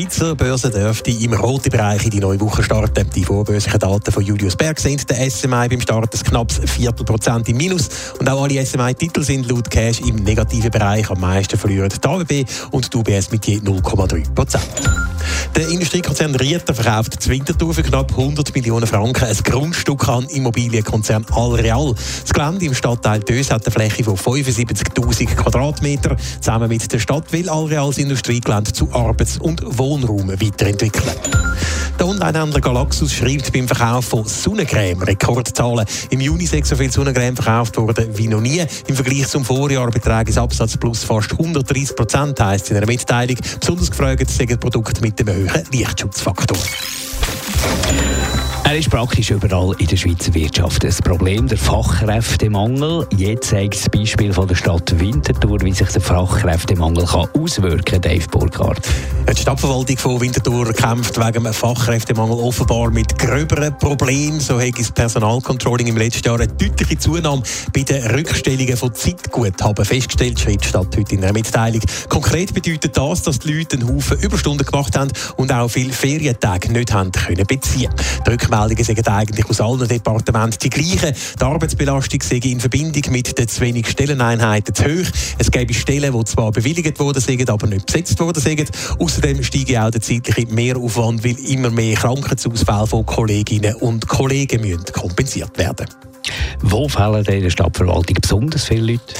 Die Schweizer Börse dürfte im roten Bereich in die neue Woche starten. Die vorbörslichen Daten von Julius Berg sind der SMI beim Start ein knappes Viertelprozent im Minus. Und auch alle SMI-Titel sind laut Cash im negativen Bereich. Am meisten verlieren die AWB und die UBS mit je 0,3 Prozent. Der Industriekonzern Rieter verkauft zu Winterthur für knapp 100 Millionen Franken ein Grundstück an Immobilienkonzern Alreal. Das Gelände im Stadtteil Dös hat eine Fläche von 75.000 Quadratmeter. Zusammen mit der Stadt will Alreal das Industriegelände zu Arbeits- und Wohnraum weiterentwickeln. Der Onlinehändler Galaxus schreibt beim Verkauf von Sonnencreme Rekordzahlen. Im Juni sind so viel Sonnencreme verkauft worden wie noch nie. Im Vergleich zum Vorjahr beträgt das Absatz plus fast 130 Prozent, heisst in einer Mitteilung. Besonders gefragt sind Produkte mit dem hohen Lichtschutzfaktor. Er ist praktisch überall in der Schweizer Wirtschaft ein Problem, der Fachkräftemangel. Jetzt zeigt das Beispiel von der Stadt Winterthur, wie sich der Fachkräftemangel kann auswirken kann, Dave Burkhardt. Die Stadtverwaltung von Winterthur kämpft wegen dem Fachkräftemangel offenbar mit gröberen Problemen. So hat das Personalcontrolling im letzten Jahr eine deutliche Zunahme bei den Rückstellungen von Zeitguthaben festgestellt, schreibt die Stadt heute in einer Mitteilung. Konkret bedeutet das, dass die Leute einen Haufen Überstunden gemacht haben und auch viele Ferientage nicht haben können beziehen. Die Rückmeldungen sind eigentlich aus allen Departementen die gleichen. Die Arbeitsbelastung sei in Verbindung mit den zu wenig Stelleneinheiten zu hoch. Es gäbe Stellen, die zwar bewilligt worden sind, aber nicht besetzt worden sind. Außerdem steige auch der zeitliche Mehraufwand, weil immer mehr Krankheitsausfälle von Kolleginnen und Kollegen müssen kompensiert werden. Wo fehlen in der Stadtverwaltung besonders viele Leute?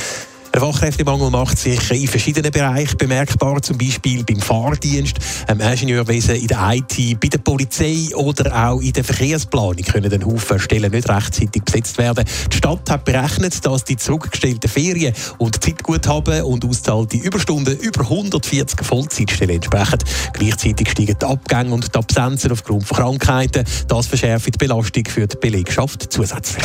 Der Fachkräftemangel macht sich in verschiedenen Bereichen bemerkbar, zum Beispiel beim Fahrdienst, im Ingenieurwesen, in der IT, bei der Polizei oder auch in der Verkehrsplanung können ein Haufen Stellen nicht rechtzeitig besetzt werden. Die Stadt hat berechnet, dass die zurückgestellten Ferien und Zeitguthaben und auszahlte Überstunden über 140 Vollzeitstellen entsprechen. Gleichzeitig steigen die Abgänge und die Absenzen aufgrund von Krankheiten. Das verschärft die Belastung für die Belegschaft zusätzlich.